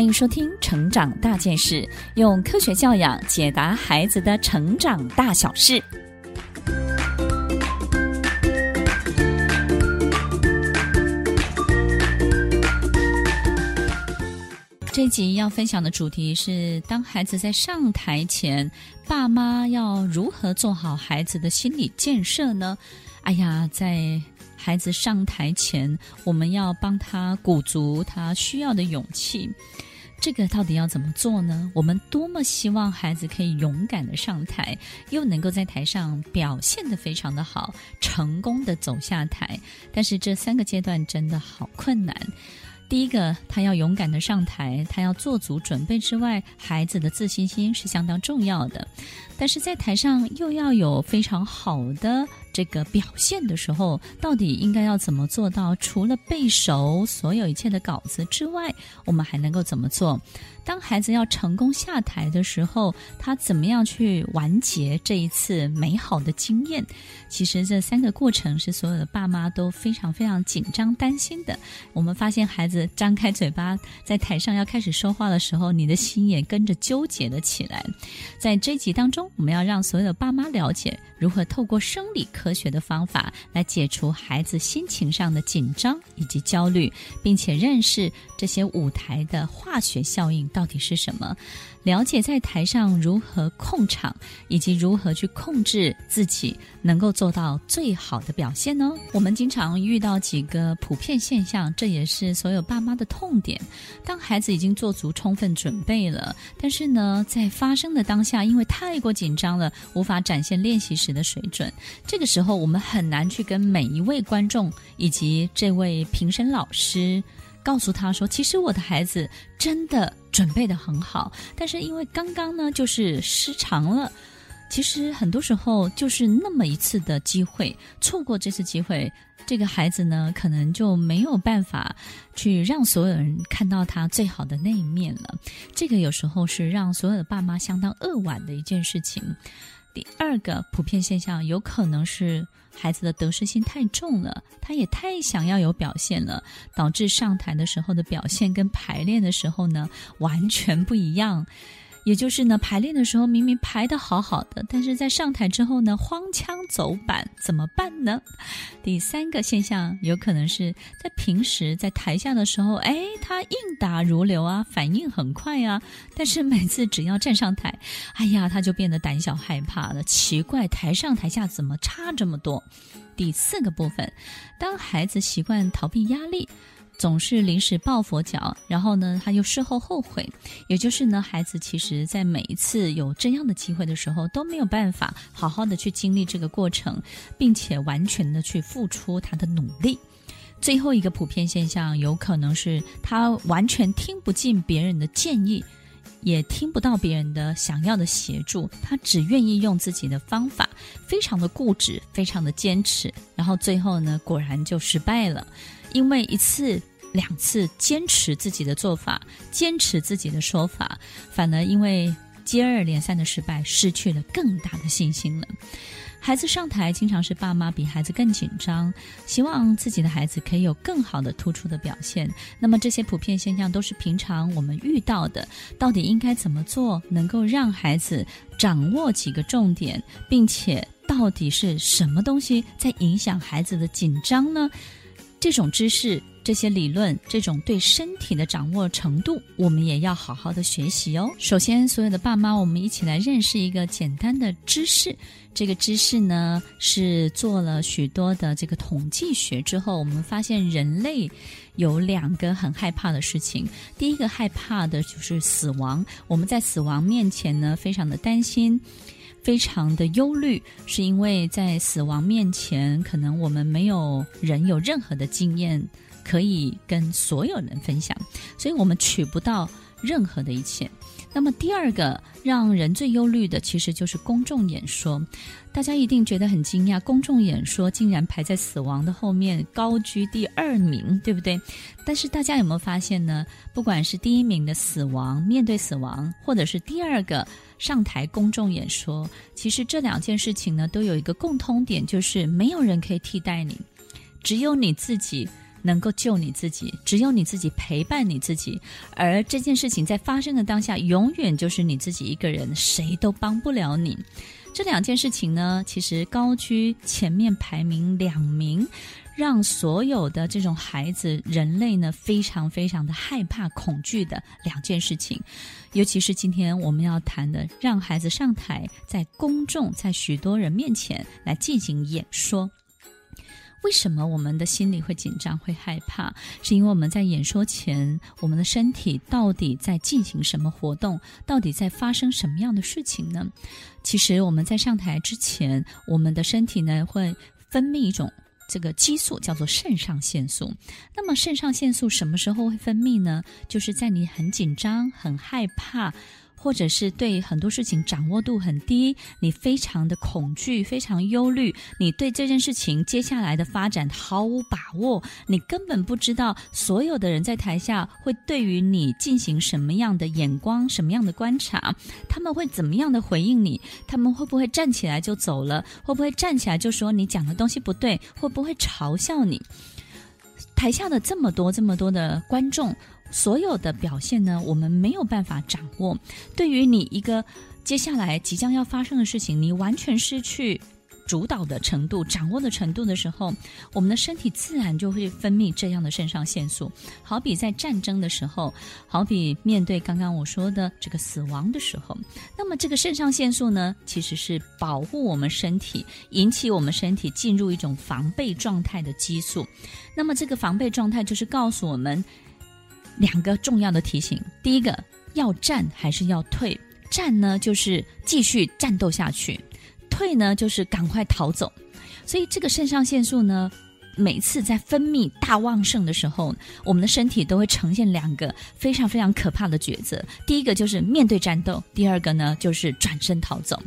欢迎收听《成长大件事》，用科学教养解答孩子的成长大小事。这集要分享的主题是：当孩子在上台前，爸妈要如何做好孩子的心理建设呢？哎呀，在孩子上台前，我们要帮他鼓足他需要的勇气。这个到底要怎么做呢？我们多么希望孩子可以勇敢的上台，又能够在台上表现得非常的好，成功的走下台。但是这三个阶段真的好困难。第一个，他要勇敢的上台，他要做足准备之外，孩子的自信心是相当重要的。但是在台上又要有非常好的这个表现的时候，到底应该要怎么做到？除了背熟所有一切的稿子之外，我们还能够怎么做？当孩子要成功下台的时候，他怎么样去完结这一次美好的经验？其实这三个过程是所有的爸妈都非常非常紧张担心的。我们发现孩子张开嘴巴在台上要开始说话的时候，你的心也跟着纠结了起来。在这一集当中，我们要让所有的爸妈了解如何透过生理科学的方法来解除孩子心情上的紧张以及焦虑，并且认识这些舞台的化学效应到底是什么。了解在台上如何控场，以及如何去控制自己，能够做到最好的表现呢？我们经常遇到几个普遍现象，这也是所有爸妈的痛点。当孩子已经做足充分准备了，但是呢，在发生的当下，因为太过紧张了，无法展现练习时的水准。这个时候，我们很难去跟每一位观众以及这位评审老师。告诉他说：“其实我的孩子真的准备得很好，但是因为刚刚呢，就是失常了。其实很多时候就是那么一次的机会，错过这次机会，这个孩子呢，可能就没有办法去让所有人看到他最好的那一面了。这个有时候是让所有的爸妈相当扼腕的一件事情。第二个普遍现象，有可能是。”孩子的得失心太重了，他也太想要有表现了，导致上台的时候的表现跟排练的时候呢，完全不一样。也就是呢，排练的时候明明排得好好的，但是在上台之后呢，荒腔走板，怎么办呢？第三个现象有可能是在平时在台下的时候，哎，他应答如流啊，反应很快啊，但是每次只要站上台，哎呀，他就变得胆小害怕了。奇怪，台上台下怎么差这么多？第四个部分，当孩子习惯逃避压力。总是临时抱佛脚，然后呢，他又事后后悔。也就是呢，孩子其实在每一次有这样的机会的时候，都没有办法好好的去经历这个过程，并且完全的去付出他的努力。最后一个普遍现象，有可能是他完全听不进别人的建议，也听不到别人的想要的协助，他只愿意用自己的方法，非常的固执，非常的坚持，然后最后呢，果然就失败了，因为一次。两次坚持自己的做法，坚持自己的说法，反而因为接二连三的失败，失去了更大的信心了。孩子上台，经常是爸妈比孩子更紧张，希望自己的孩子可以有更好的突出的表现。那么这些普遍现象都是平常我们遇到的，到底应该怎么做，能够让孩子掌握几个重点，并且到底是什么东西在影响孩子的紧张呢？这种知识。这些理论，这种对身体的掌握程度，我们也要好好的学习哦。首先，所有的爸妈，我们一起来认识一个简单的知识。这个知识呢，是做了许多的这个统计学之后，我们发现人类有两个很害怕的事情。第一个害怕的就是死亡，我们在死亡面前呢，非常的担心。非常的忧虑，是因为在死亡面前，可能我们没有人有任何的经验可以跟所有人分享，所以我们取不到任何的一切。那么第二个让人最忧虑的，其实就是公众演说。大家一定觉得很惊讶，公众演说竟然排在死亡的后面，高居第二名，对不对？但是大家有没有发现呢？不管是第一名的死亡，面对死亡，或者是第二个上台公众演说，其实这两件事情呢，都有一个共通点，就是没有人可以替代你，只有你自己能够救你自己，只有你自己陪伴你自己。而这件事情在发生的当下，永远就是你自己一个人，谁都帮不了你。这两件事情呢，其实高居前面排名两名，让所有的这种孩子、人类呢，非常非常的害怕、恐惧的两件事情。尤其是今天我们要谈的，让孩子上台，在公众、在许多人面前来进行演说。为什么我们的心里会紧张、会害怕？是因为我们在演说前，我们的身体到底在进行什么活动？到底在发生什么样的事情呢？其实我们在上台之前，我们的身体呢会分泌一种这个激素，叫做肾上腺素。那么肾上腺素什么时候会分泌呢？就是在你很紧张、很害怕。或者是对很多事情掌握度很低，你非常的恐惧，非常忧虑，你对这件事情接下来的发展毫无把握，你根本不知道所有的人在台下会对于你进行什么样的眼光，什么样的观察，他们会怎么样的回应你，他们会不会站起来就走了，会不会站起来就说你讲的东西不对，会不会嘲笑你？台下的这么多这么多的观众。所有的表现呢，我们没有办法掌握。对于你一个接下来即将要发生的事情，你完全失去主导的程度、掌握的程度的时候，我们的身体自然就会分泌这样的肾上腺素。好比在战争的时候，好比面对刚刚我说的这个死亡的时候，那么这个肾上腺素呢，其实是保护我们身体、引起我们身体进入一种防备状态的激素。那么这个防备状态就是告诉我们。两个重要的提醒：第一个，要战还是要退？战呢，就是继续战斗下去；退呢，就是赶快逃走。所以，这个肾上腺素呢，每次在分泌大旺盛的时候，我们的身体都会呈现两个非常非常可怕的抉择：第一个就是面对战斗；第二个呢，就是转身逃走。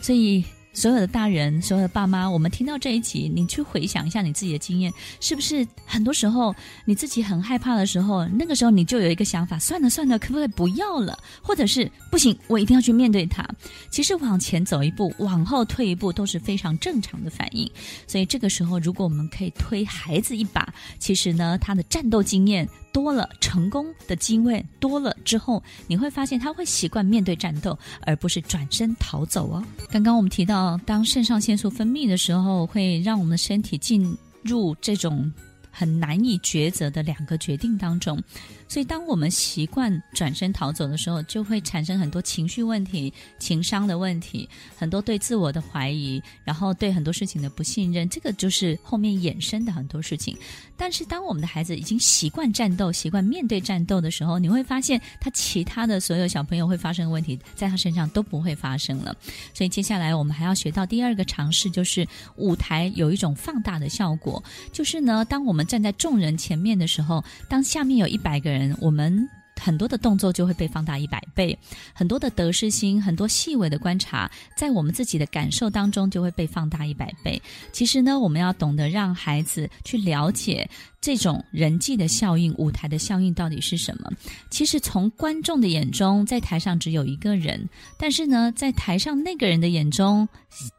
所以。所有的大人，所有的爸妈，我们听到这一集，你去回想一下你自己的经验，是不是很多时候你自己很害怕的时候，那个时候你就有一个想法：算了算了，可不可以不要了？或者是不行，我一定要去面对它。其实往前走一步，往后退一步都是非常正常的反应。所以这个时候，如果我们可以推孩子一把，其实呢，他的战斗经验。多了，成功的机会多了之后，你会发现他会习惯面对战斗，而不是转身逃走哦。刚刚我们提到，当肾上腺素分泌的时候，会让我们的身体进入这种很难以抉择的两个决定当中。所以，当我们习惯转身逃走的时候，就会产生很多情绪问题、情商的问题，很多对自我的怀疑，然后对很多事情的不信任。这个就是后面衍生的很多事情。但是，当我们的孩子已经习惯战斗、习惯面对战斗的时候，你会发现，他其他的所有小朋友会发生的问题，在他身上都不会发生了。所以，接下来我们还要学到第二个常识，就是舞台有一种放大的效果。就是呢，当我们站在众人前面的时候，当下面有一百个人。我们很多的动作就会被放大一百倍，很多的得失心，很多细微的观察，在我们自己的感受当中就会被放大一百倍。其实呢，我们要懂得让孩子去了解这种人际的效应、舞台的效应到底是什么。其实从观众的眼中，在台上只有一个人，但是呢，在台上那个人的眼中，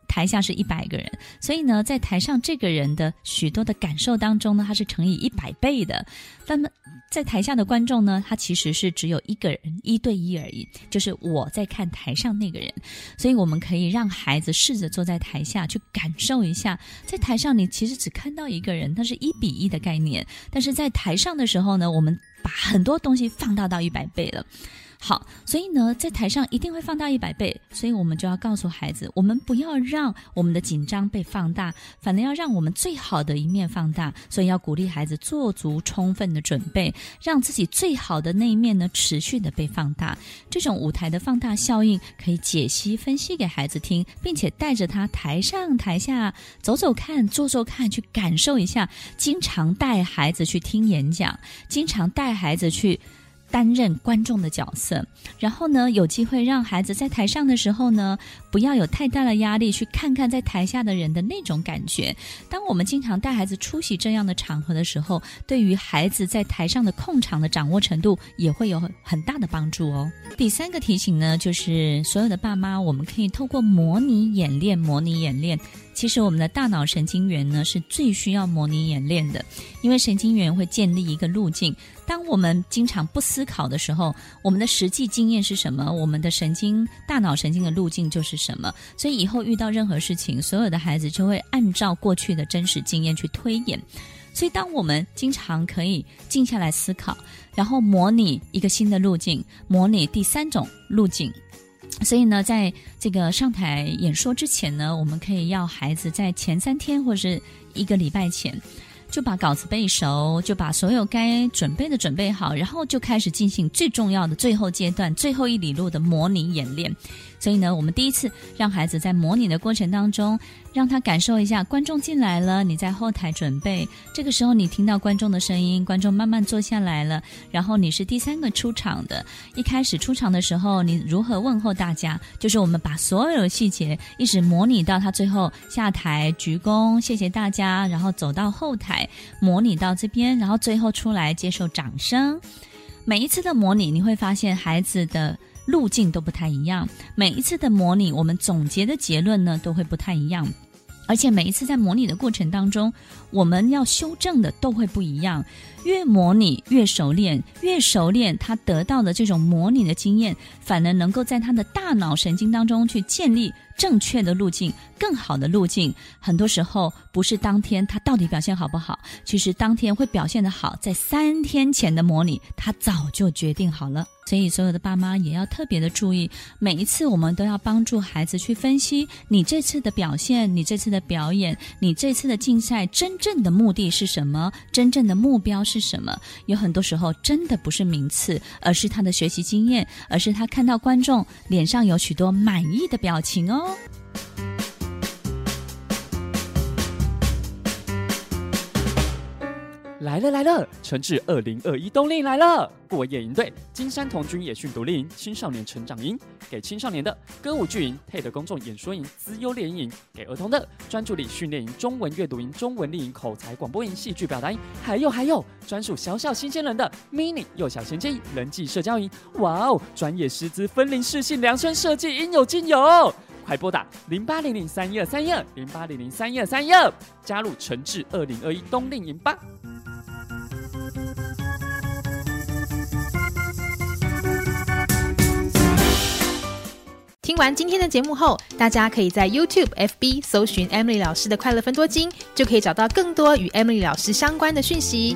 台下是一百个人，所以呢，在台上这个人的许多的感受当中呢，他是乘以一百倍的。那么，在台下的观众呢，他其实是只有一个人，一对一而已，就是我在看台上那个人。所以，我们可以让孩子试着坐在台下去感受一下，在台上你其实只看到一个人，它是一比一的概念，但是在台上的时候呢，我们把很多东西放大到一百倍了。好，所以呢，在台上一定会放大一百倍，所以我们就要告诉孩子，我们不要让我们的紧张被放大，反而要让我们最好的一面放大。所以要鼓励孩子做足充分的准备，让自己最好的那一面呢，持续的被放大。这种舞台的放大效应可以解析分析给孩子听，并且带着他台上台下走走看，坐坐看，去感受一下。经常带孩子去听演讲，经常带孩子去。担任观众的角色，然后呢，有机会让孩子在台上的时候呢，不要有太大的压力，去看看在台下的人的那种感觉。当我们经常带孩子出席这样的场合的时候，对于孩子在台上的控场的掌握程度也会有很大的帮助哦。第三个提醒呢，就是所有的爸妈，我们可以透过模拟演练，模拟演练。其实我们的大脑神经元呢是最需要模拟演练的，因为神经元会建立一个路径。当我们经常不思考的时候，我们的实际经验是什么？我们的神经大脑神经的路径就是什么？所以以后遇到任何事情，所有的孩子就会按照过去的真实经验去推演。所以，当我们经常可以静下来思考，然后模拟一个新的路径，模拟第三种路径。所以呢，在这个上台演说之前呢，我们可以要孩子在前三天或是一个礼拜前，就把稿子背熟，就把所有该准备的准备好，然后就开始进行最重要的最后阶段、最后一里路的模拟演练。所以呢，我们第一次让孩子在模拟的过程当中，让他感受一下观众进来了，你在后台准备。这个时候你听到观众的声音，观众慢慢坐下来了，然后你是第三个出场的。一开始出场的时候，你如何问候大家？就是我们把所有的细节一直模拟到他最后下台鞠躬，谢谢大家，然后走到后台模拟到这边，然后最后出来接受掌声。每一次的模拟，你会发现孩子的。路径都不太一样，每一次的模拟，我们总结的结论呢都会不太一样，而且每一次在模拟的过程当中，我们要修正的都会不一样。越模拟越熟练，越熟练，他得到的这种模拟的经验，反而能够在他的大脑神经当中去建立正确的路径，更好的路径。很多时候不是当天他到底表现好不好，其实当天会表现的好，在三天前的模拟，他早就决定好了。所以，所有的爸妈也要特别的注意，每一次我们都要帮助孩子去分析你这次的表现，你这次的表演，你这次的竞赛真正的目的是什么？真正的目标是什么？有很多时候真的不是名次，而是他的学习经验，而是他看到观众脸上有许多满意的表情哦。来了来了，诚致二零二一冬令来了！过夜营队金山童军野训独立营青少年成长营，给青少年的歌舞剧营、TED 公众演说营、资优联营，给儿童的专注力训练营、中文阅读营、中文丽营、口才广播营、戏剧表达营，还有还有专属小小新鲜人的 mini 幼小衔接营、人际社交营。哇哦，专业师资分龄适性量身设计，应有尽有！快拨打零八零零三一二三一二零八零零三一二三一二，加入诚挚二零二一冬令营吧！听完今天的节目后，大家可以在 YouTube、FB 搜寻 Emily 老师的快乐分多金，就可以找到更多与 Emily 老师相关的讯息。